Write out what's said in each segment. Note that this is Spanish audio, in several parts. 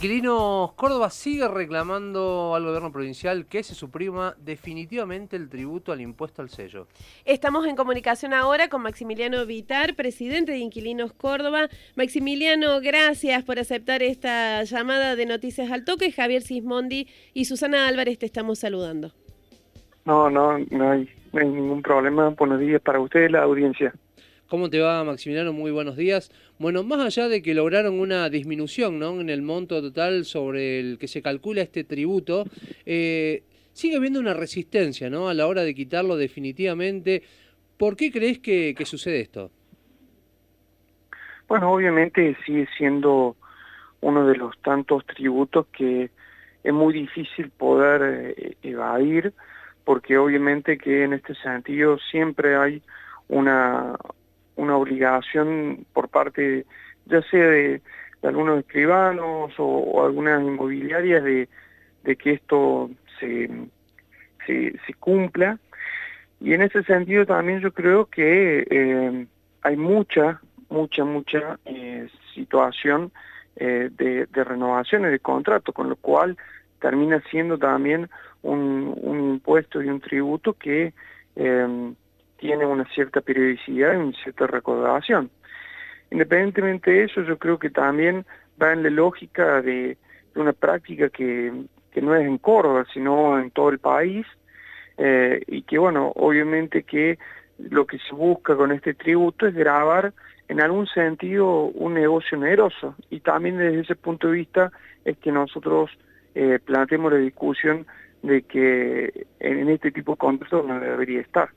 Inquilinos Córdoba sigue reclamando al gobierno provincial que se suprima definitivamente el tributo al impuesto al sello. Estamos en comunicación ahora con Maximiliano Vitar, presidente de Inquilinos Córdoba. Maximiliano, gracias por aceptar esta llamada de Noticias al Toque. Javier Sismondi y Susana Álvarez te estamos saludando. No, no, no hay, no hay ningún problema. Buenos días para ustedes, la audiencia. ¿Cómo te va, Maximiliano? Muy buenos días. Bueno, más allá de que lograron una disminución ¿no? en el monto total sobre el que se calcula este tributo, eh, sigue habiendo una resistencia ¿no? a la hora de quitarlo definitivamente. ¿Por qué crees que, sucede esto? Bueno, obviamente sigue siendo uno de los tantos tributos que es muy difícil poder eh, evadir, porque obviamente que en este sentido siempre hay una, una obligación por parte, ya sea de, algunos escribanos o, algunas inmobiliarias, de, que esto se, se, cumpla. Y en ese sentido también yo creo que eh, hay mucha, mucha, mucha eh, situación eh, de, renovaciones de contrato, con lo cual termina siendo también un impuesto y un tributo que tiene una cierta periodicidad y una cierta recordación. Independientemente de eso, yo creo que también va en la lógica de, una práctica que, no es en Córdoba, sino en todo el país, eh, y que bueno, obviamente que lo que se busca con este tributo es grabar en algún sentido un negocio oneroso, y también desde ese punto de vista es que nosotros eh, planteemos la discusión de que en este tipo de contratos no debería estar.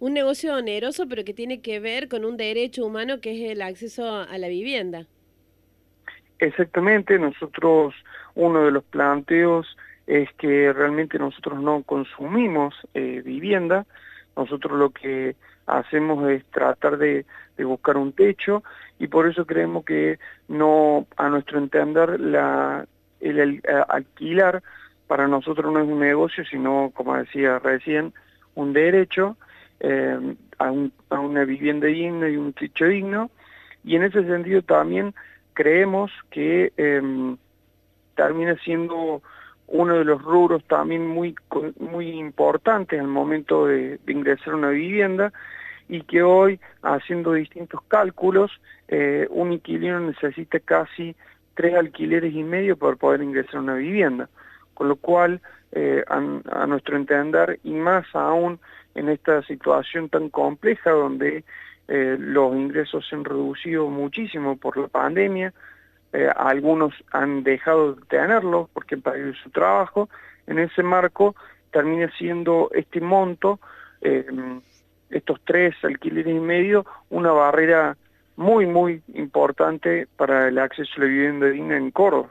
Un negocio oneroso, pero que tiene que ver con un derecho humano que es el acceso a la vivienda. Exactamente, nosotros, uno de los planteos es que realmente nosotros no consumimos eh, vivienda, nosotros lo que hacemos es tratar de, buscar un techo y por eso creemos que no, a nuestro entender, la, el alquilar para nosotros no es un negocio, sino, como decía recién, un derecho eh, a, una vivienda digna y un techo digno, y en ese sentido también creemos que em, termina siendo uno de los rubros también muy, muy importantes al momento de, ingresar a una vivienda y que hoy, haciendo distintos cálculos, eh, un inquilino necesita casi tres alquileres y medio para poder ingresar a una vivienda. Con lo cual, eh, a, nuestro entender, y más aún en esta situación tan compleja donde eh, los ingresos se han reducido muchísimo por la pandemia, eh, algunos han dejado de tenerlos porque perdido su trabajo, en ese marco termina siendo este monto, estos tres alquileres y medio, una barrera muy, muy importante para el acceso a la vivienda digna en Córdoba.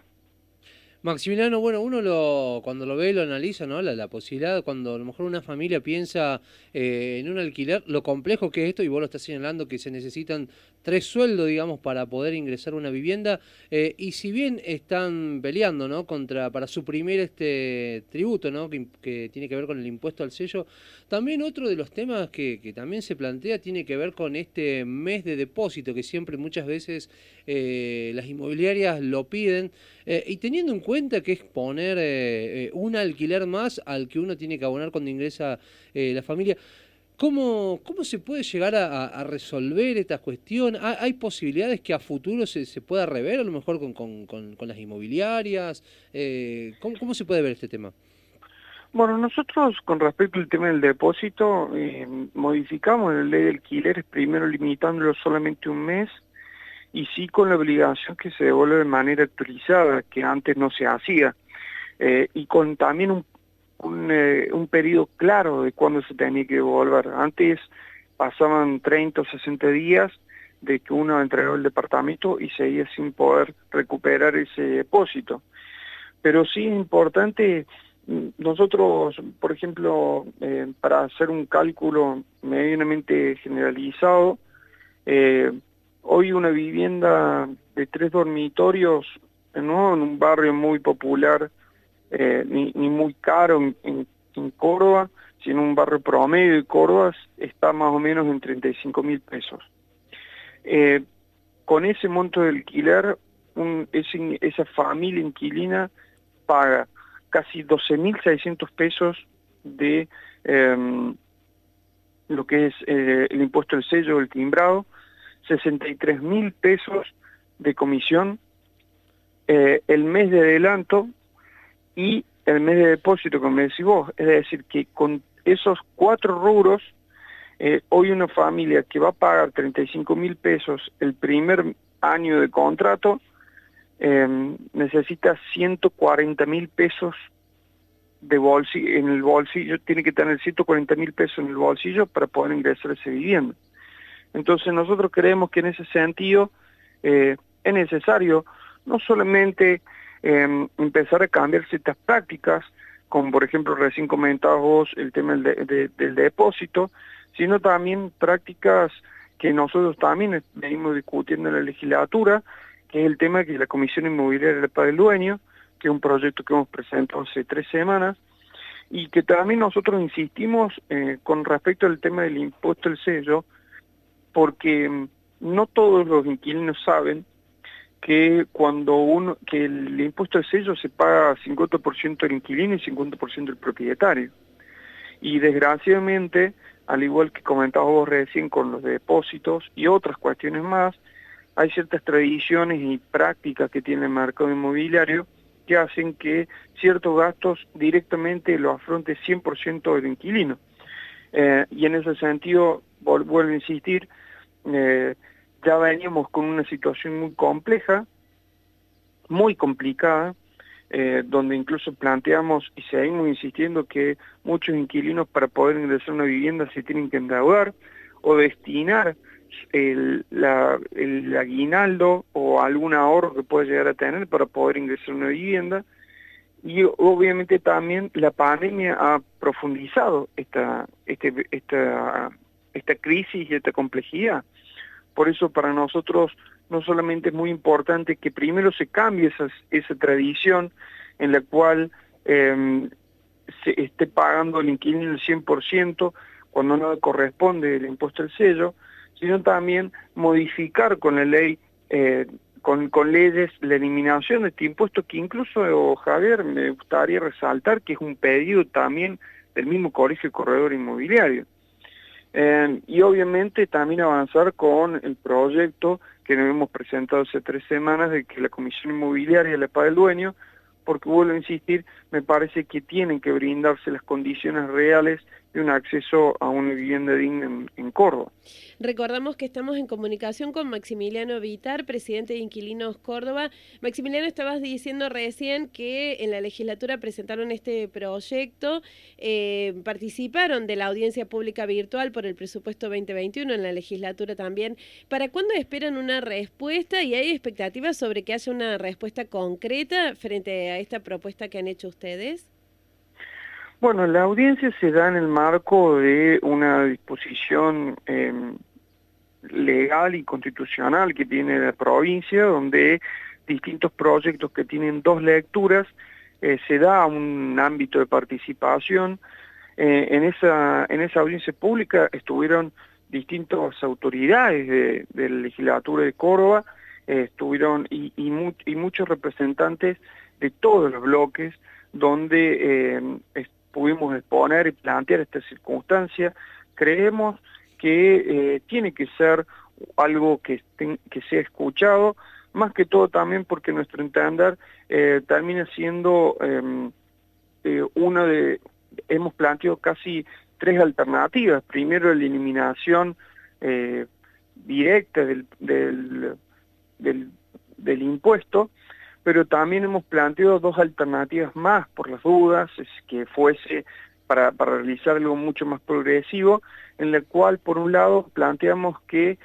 Maximiliano, bueno, uno lo, cuando lo ve, lo analiza, ¿no? La, posibilidad, cuando a lo mejor una familia piensa eh, en un alquiler, lo complejo que es esto, y vos lo estás señalando, que se necesitan tres sueldos, digamos, para poder ingresar a una vivienda, eh, y si bien están peleando, ¿no? Contra, para suprimir este tributo, ¿no? Que, tiene que ver con el impuesto al sello, también otro de los temas que, también se plantea tiene que ver con este mes de depósito, que siempre muchas veces eh, las inmobiliarias lo piden, y teniendo en cuenta que es poner eh, eh, un alquiler más al que uno tiene que abonar cuando ingresa eh, la familia. ¿Cómo, ¿Cómo se puede llegar a, resolver esta cuestión? ¿Hay posibilidades que a futuro se, se pueda rever, a lo mejor con, con, con, las inmobiliarias? ¿cómo, ¿Cómo se puede ver este tema? Bueno, nosotros con respecto al tema del depósito, modificamos la ley de alquileres, primero limitándolo solamente un mes, y sí con la obligación que se devuelve de manera actualizada, que antes no se hacía, eh, y con también un, eh, un, periodo claro de cuándo se tenía que devolver. Antes pasaban 30 o 60 días de que uno entregó el departamento y seguía sin poder recuperar ese depósito. Pero sí es importante, mm, nosotros, por ejemplo, eh, para hacer un cálculo medianamente generalizado, Hoy una vivienda de tres dormitorios, no en un barrio muy popular, eh, ni, muy caro en, Córdoba, sino un barrio promedio de Córdoba, está más o menos en 35 mil pesos. Eh, con ese monto de alquiler, esa familia inquilina paga casi 12.600 pesos de em, lo que es eh, el impuesto del sello, el timbrado, 63.000 pesos de comisión, eh, el mes de adelanto y el mes de depósito, como decís vos. Es decir, que con esos cuatro rubros, eh, hoy una familia que va a pagar 35 mil pesos el primer año de contrato, Em, necesita 140 mil pesos de bolsillo, en el bolsillo, tiene que tener 140 mil pesos en el bolsillo para poder ingresar a esa vivienda. Entonces nosotros creemos que en ese sentido eh, es necesario no solamente em, empezar a cambiar ciertas prácticas, como por ejemplo recién comentabas vos el tema del, depósito, sino también prácticas que nosotros también venimos discutiendo en la legislatura, que es el tema que la Comisión Inmobiliaria para el Dueño, que es un proyecto que hemos presentado hace tres semanas, y que también nosotros insistimos eh, con respecto al tema del impuesto al sello, porque mm, no todos los inquilinos saben que cuando uno que el impuesto al sello se paga 50% del inquilino y 50% del propietario. Y desgraciadamente, al igual que comentaba vos recién con los depósitos y otras cuestiones más, hay ciertas tradiciones y prácticas que tiene el mercado inmobiliario que hacen que ciertos gastos directamente lo afronte 100% el inquilino. Eh, y en ese sentido, vuelvo a insistir, eh, ya veníamos con una situación muy compleja, muy complicada, eh, donde incluso planteamos y seguimos insistiendo que muchos inquilinos para poder ingresar a una vivienda se tienen que endeudar o destinar el, el aguinaldo o algún ahorro que pueda llegar a tener para poder ingresar a una vivienda. Y obviamente también la pandemia ha profundizado esta, este, esta, esta crisis y esta complejidad. Por eso para nosotros no solamente es muy importante que primero se cambie esa, esa tradición en la cual em, se esté pagando el inquilino el 100% cuando no corresponde el impuesto al sello, sino también modificar con la ley, eh, con, con leyes, la eliminación de este impuesto que incluso, Javier, me gustaría resaltar que es un pedido también del mismo Colegio Corredor Inmobiliario. Eh, y obviamente también avanzar con el proyecto que nos hemos presentado hace tres semanas de que la Comisión Inmobiliaria le pague el dueño, porque vuelvo a insistir, me parece que tienen que brindarse las condiciones reales de un acceso a una vivienda digna en, Córdoba. Recordamos que estamos en comunicación con Maximiliano Vitar, presidente de Inquilinos Córdoba. Maximiliano, estabas diciendo recién que en la legislatura presentaron este proyecto, eh, participaron de la audiencia pública virtual por el presupuesto 2021 en la legislatura también. ¿Para cuándo esperan una respuesta y hay expectativas sobre que haya una respuesta concreta frente a esta propuesta que han hecho ustedes? Bueno, la audiencia se da en el marco de una disposición em, legal y constitucional que tiene la provincia, donde distintos proyectos que tienen dos lecturas, eh, se da un ámbito de participación. Eh, en, esa, en esa audiencia pública estuvieron distintas autoridades de, la legislatura de Córdoba, eh, estuvieron y, y, muchos representantes de todos los bloques donde em, pudimos exponer y plantear esta circunstancia, creemos que eh, tiene que ser algo que, que sea escuchado, más que todo también porque nuestro entender eh, termina siendo em, eh, una de, hemos planteado casi tres alternativas. Primero, la eliminación directa del, del, del impuesto, pero también hemos planteado dos alternativas más por las dudas, es que fuese para, realizar algo mucho más progresivo, en la cual por un lado planteamos que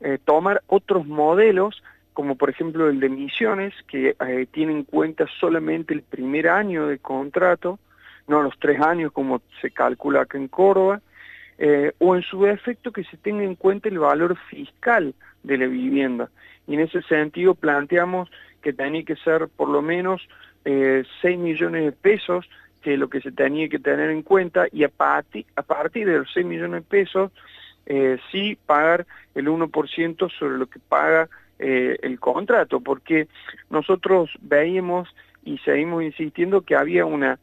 eh, tomar otros modelos, como por ejemplo el de emisiones, que eh, tiene en cuenta solamente el primer año de contrato, no los tres años como se calcula acá en Córdoba, eh, o en su defecto que se tenga en cuenta el valor fiscal de la vivienda. Y en ese sentido planteamos que tenía que ser por lo menos eh, 6 millones de pesos, que es lo que se tenía que tener en cuenta, y a, a partir de los 6 millones de pesos, eh, sí pagar el 1% sobre lo que paga eh, el contrato, porque nosotros veíamos y seguimos insistiendo que había una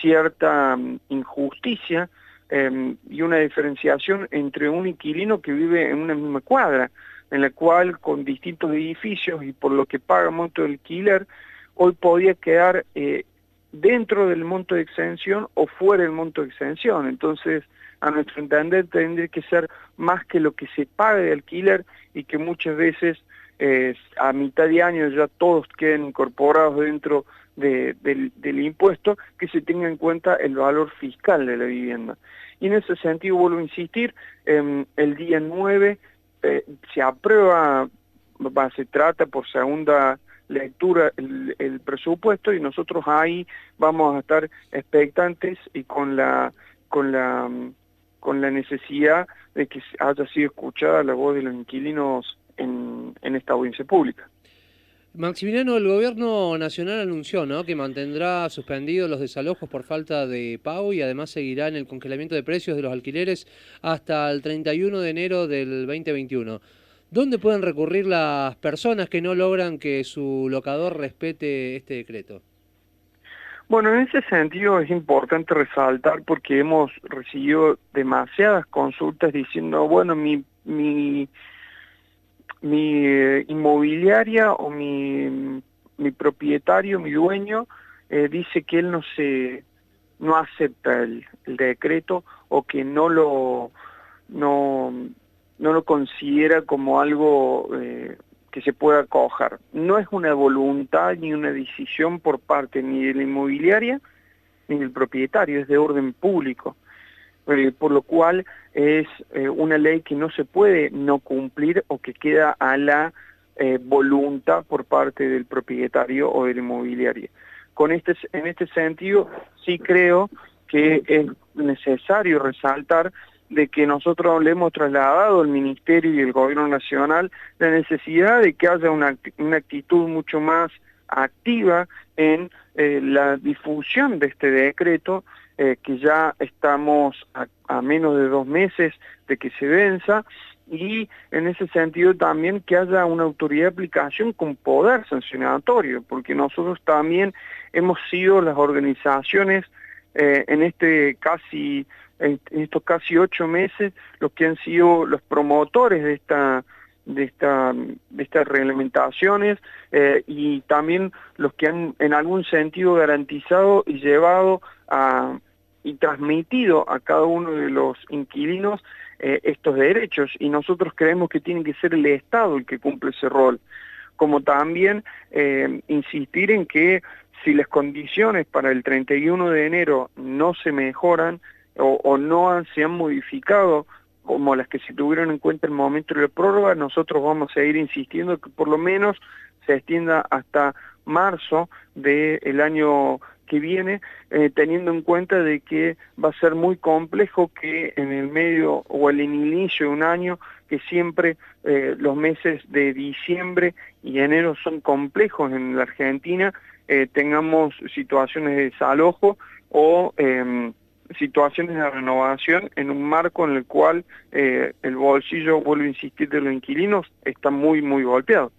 cierta mm, injusticia em, y una diferenciación entre un inquilino que vive en una misma cuadra, en la cual con distintos edificios y por lo que paga monto de alquiler, hoy podía quedar eh, dentro del monto de exención o fuera del monto de exención. Entonces, a nuestro entender, tendría que ser más que lo que se paga de alquiler y que muchas veces eh, a mitad de año ya todos queden incorporados dentro del, impuesto, que se tenga en cuenta el valor fiscal de la vivienda. Y en ese sentido, vuelvo a insistir, em, el día 9 eh, se aprueba, se trata por segunda lectura el, presupuesto y nosotros ahí vamos a estar expectantes y con la con la con la necesidad de que haya sido escuchada la voz de los inquilinos en, en esta audiencia pública. Maximiliano, el gobierno nacional anunció ¿no? que mantendrá suspendidos los desalojos por falta de pago y además seguirá en el congelamiento de precios de los alquileres hasta el 31 de enero del 2021. ¿Dónde pueden recurrir las personas que no logran que su locador respete este decreto? Bueno, en ese sentido es importante resaltar porque hemos recibido demasiadas consultas diciendo, bueno, mi, mi mi inmobiliaria o mi, mi, propietario, mi dueño, eh, dice que él no se no acepta el, decreto o que no lo no, no lo considera como algo eh, que se pueda acoger. No es una voluntad ni una decisión por parte ni de la inmobiliaria ni del propietario, es de orden público. Eh, por lo cual es eh, una ley que no se puede no cumplir o que queda a la eh, voluntad por parte del propietario o del inmobiliario. Con este, en este sentido, sí creo que es necesario resaltar de que nosotros le hemos trasladado al Ministerio y el Gobierno Nacional la necesidad de que haya una, una actitud mucho más activa en la difusión de este decreto eh, que ya estamos a, menos de dos meses de que se venza y en ese sentido también que haya una autoridad de aplicación con poder sancionatorio, porque nosotros también hemos sido las organizaciones eh, en este casi en estos casi ocho meses los que han sido los promotores de esta de, esta, de estas reglamentaciones eh, y también los que han en algún sentido garantizado y llevado a, y transmitido a cada uno de los inquilinos eh, estos derechos. Y nosotros creemos que tiene que ser el Estado el que cumple ese rol, como también eh, insistir en que si las condiciones para el 31 de enero no se mejoran o, no se han modificado como las que se tuvieron en cuenta en el momento de la prórroga, nosotros vamos a seguir insistiendo que por lo menos se extienda hasta marzo del año que viene, eh, teniendo en cuenta de que va a ser muy complejo que en el medio o el inicio de un año, que siempre eh, los meses de diciembre y enero son complejos en la Argentina, eh, tengamos situaciones de desalojo o em, situaciones de renovación en un marco en el cual el bolsillo, vuelvo a insistir, de los inquilinos está muy, muy golpeado.